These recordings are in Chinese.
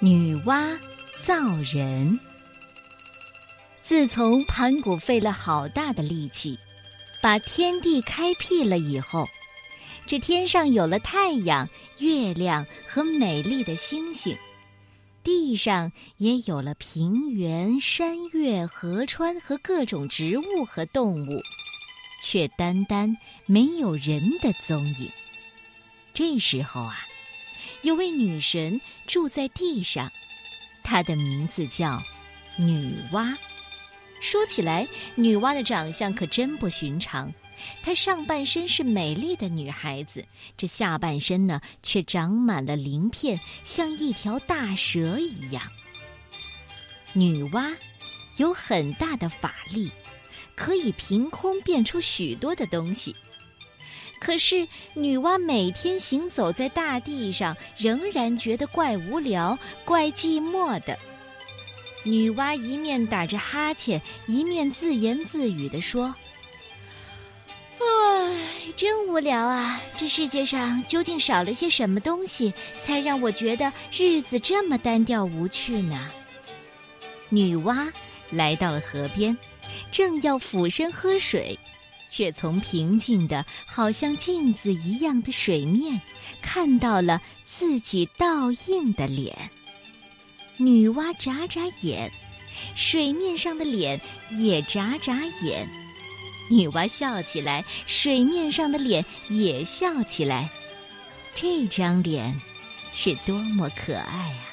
女娲造人。自从盘古费了好大的力气，把天地开辟了以后，这天上有了太阳、月亮和美丽的星星，地上也有了平原、山岳、河川和各种植物和动物，却单单没有人的踪影。这时候啊。有位女神住在地上，她的名字叫女娲。说起来，女娲的长相可真不寻常。她上半身是美丽的女孩子，这下半身呢，却长满了鳞片，像一条大蛇一样。女娲有很大的法力，可以凭空变出许多的东西。可是，女娲每天行走在大地上，仍然觉得怪无聊、怪寂寞的。女娲一面打着哈欠，一面自言自语地说：“唉，真无聊啊！这世界上究竟少了些什么东西，才让我觉得日子这么单调无趣呢？”女娲来到了河边，正要俯身喝水。却从平静的、好像镜子一样的水面，看到了自己倒映的脸。女娲眨眨眼，水面上的脸也眨眨眼。女娲笑起来，水面上的脸也笑起来。这张脸是多么可爱啊！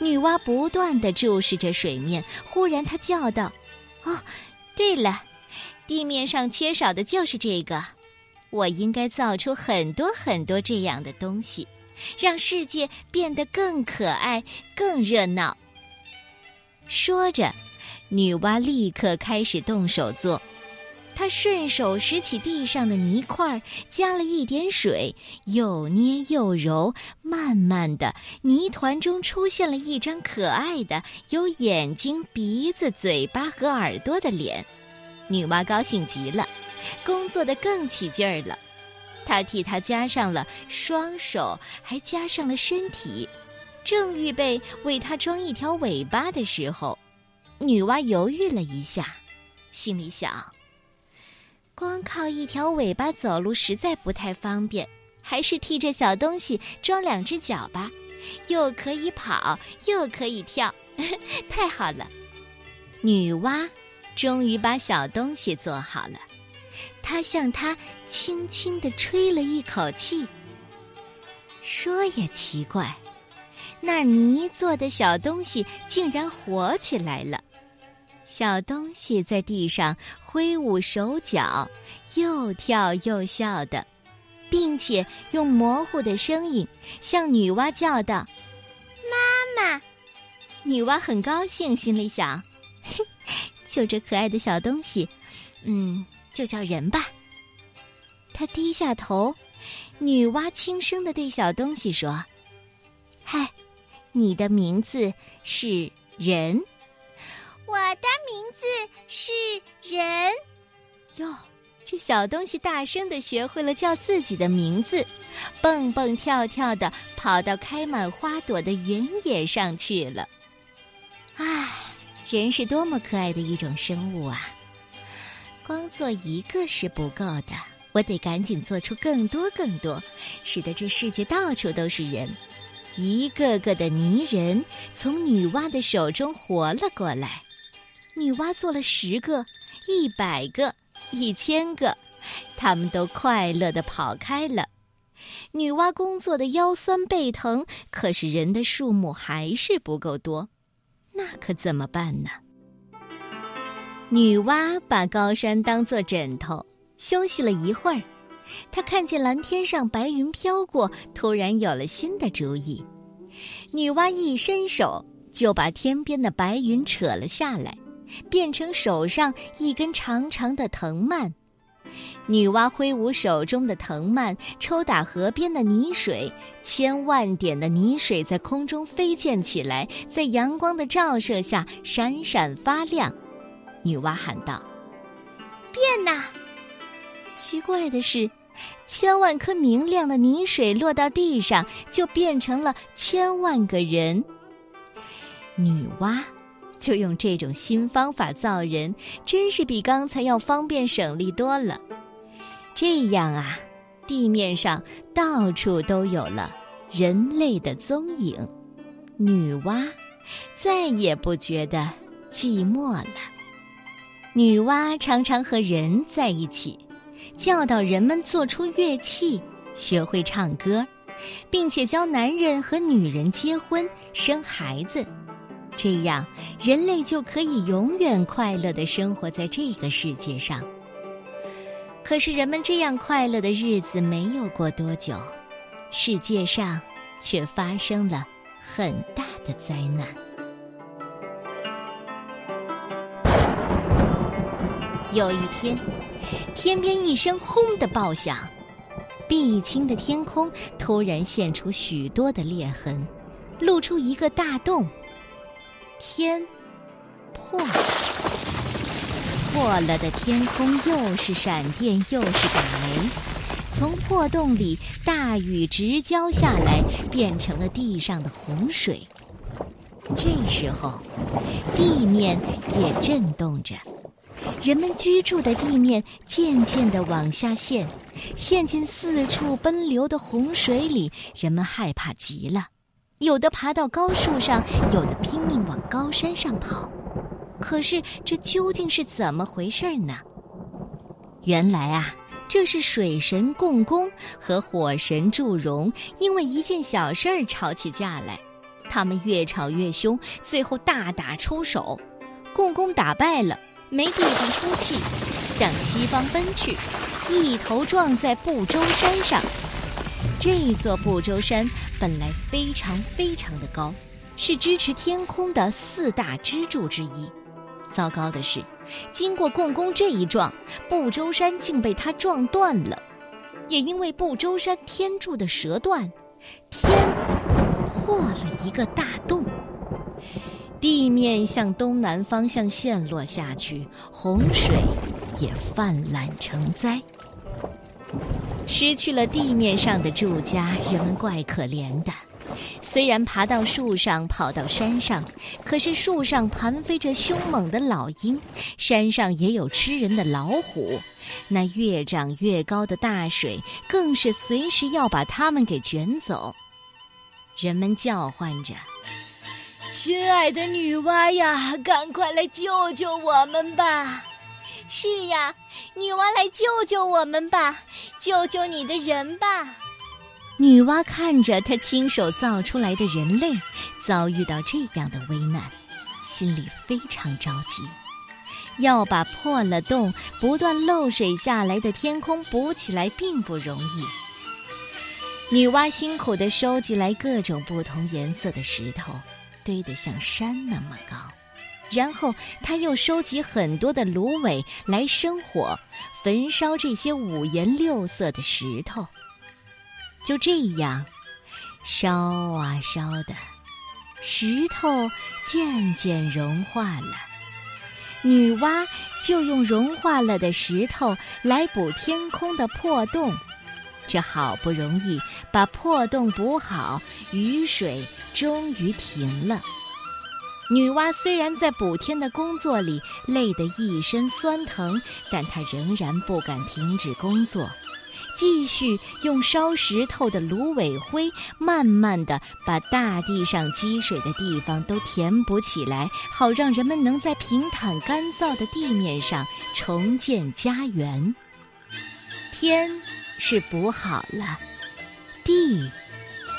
女娲不断的注视着水面，忽然她叫道：“哦，对了。”地面上缺少的就是这个，我应该造出很多很多这样的东西，让世界变得更可爱、更热闹。说着，女娲立刻开始动手做。她顺手拾起地上的泥块，加了一点水，又捏又揉，慢慢的，泥团中出现了一张可爱的、有眼睛、鼻子、嘴巴和耳朵的脸。女娲高兴极了，工作的更起劲儿了。她替他加上了双手，还加上了身体，正预备为他装一条尾巴的时候，女娲犹豫了一下，心里想：光靠一条尾巴走路实在不太方便，还是替这小东西装两只脚吧，又可以跑，又可以跳，太好了！女娲。终于把小东西做好了，他向它轻轻地吹了一口气。说也奇怪，那泥做的小东西竟然活起来了。小东西在地上挥舞手脚，又跳又笑的，并且用模糊的声音向女娲叫道：“妈妈！”女娲很高兴，心里想。就这可爱的小东西，嗯，就叫人吧。他低下头，女娲轻声的对小东西说：“嗨，你的名字是人。”我的名字是人。哟，这小东西大声的学会了叫自己的名字，蹦蹦跳跳的跑到开满花朵的原野上去了。人是多么可爱的一种生物啊！光做一个是不够的，我得赶紧做出更多更多，使得这世界到处都是人。一个个的泥人从女娲的手中活了过来。女娲做了十个、一百个、一千个，他们都快乐的跑开了。女娲工作的腰酸背疼，可是人的数目还是不够多。可怎么办呢？女娲把高山当作枕头，休息了一会儿，她看见蓝天上白云飘过，突然有了新的主意。女娲一伸手，就把天边的白云扯了下来，变成手上一根长长的藤蔓。女娲挥舞手中的藤蔓，抽打河边的泥水，千万点的泥水在空中飞溅起来，在阳光的照射下闪闪发亮。女娲喊道：“变呐！”奇怪的是，千万颗明亮的泥水落到地上，就变成了千万个人。女娲就用这种新方法造人，真是比刚才要方便省力多了。这样啊，地面上到处都有了人类的踪影，女娲再也不觉得寂寞了。女娲常常和人在一起，教导人们做出乐器，学会唱歌，并且教男人和女人结婚生孩子。这样，人类就可以永远快乐的生活在这个世界上。可是，人们这样快乐的日子没有过多久，世界上却发生了很大的灾难。有一天，天边一声“轰”的爆响，碧青的天空突然现出许多的裂痕，露出一个大洞。天破了，破了的天空又是闪电又是打雷，从破洞里大雨直浇下来，变成了地上的洪水。这时候，地面也震动着，人们居住的地面渐渐地往下陷，陷进四处奔流的洪水里，人们害怕极了。有的爬到高树上，有的拼命往高山上跑。可是这究竟是怎么回事呢？原来啊，这是水神共工和火神祝融因为一件小事儿吵起架来。他们越吵越凶，最后大打出手。共工打败了，没地方出气，向西方奔去，一头撞在不周山上。这座不周山本来非常非常的高，是支持天空的四大支柱之一。糟糕的是，经过共工这一撞，不周山竟被他撞断了。也因为不周山天柱的折断，天破了一个大洞，地面向东南方向陷落下去，洪水也泛滥成灾。失去了地面上的住家，人们怪可怜的。虽然爬到树上，跑到山上，可是树上盘飞着凶猛的老鹰，山上也有吃人的老虎。那越长越高的大水，更是随时要把它们给卷走。人们叫唤着：“亲爱的女娲呀，赶快来救救我们吧！”是呀，女娲来救救我们吧，救救你的人吧！女娲看着她亲手造出来的人类遭遇到这样的危难，心里非常着急，要把破了洞、不断漏水下来的天空补起来并不容易。女娲辛苦地收集来各种不同颜色的石头，堆得像山那么高。然后他又收集很多的芦苇来生火，焚烧这些五颜六色的石头。就这样，烧啊烧的，石头渐渐融化了。女娲就用融化了的石头来补天空的破洞，这好不容易把破洞补好，雨水终于停了。女娲虽然在补天的工作里累得一身酸疼，但她仍然不敢停止工作，继续用烧石头的芦苇灰，慢慢地把大地上积水的地方都填补起来，好让人们能在平坦干燥的地面上重建家园。天是补好了，地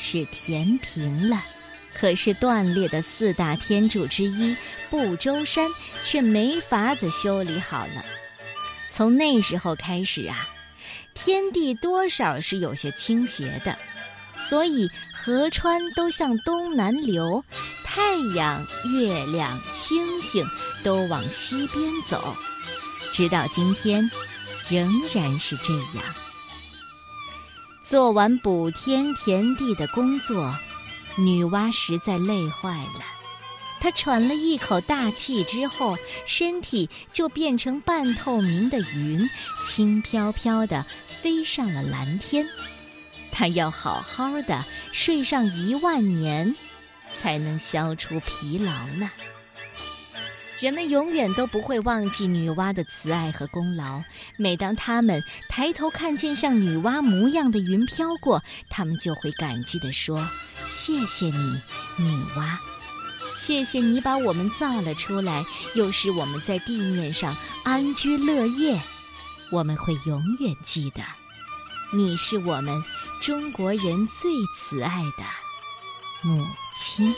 是填平了。可是断裂的四大天柱之一不周山却没法子修理好了。从那时候开始啊，天地多少是有些倾斜的，所以河川都向东南流，太阳、月亮、星星都往西边走，直到今天，仍然是这样。做完补天填地的工作。女娲实在累坏了，她喘了一口大气之后，身体就变成半透明的云，轻飘飘地飞上了蓝天。她要好好的睡上一万年，才能消除疲劳呢。人们永远都不会忘记女娲的慈爱和功劳。每当他们抬头看见像女娲模样的云飘过，他们就会感激地说：“谢谢你，女娲！谢谢你把我们造了出来，又使我们在地面上安居乐业。我们会永远记得，你是我们中国人最慈爱的母亲。”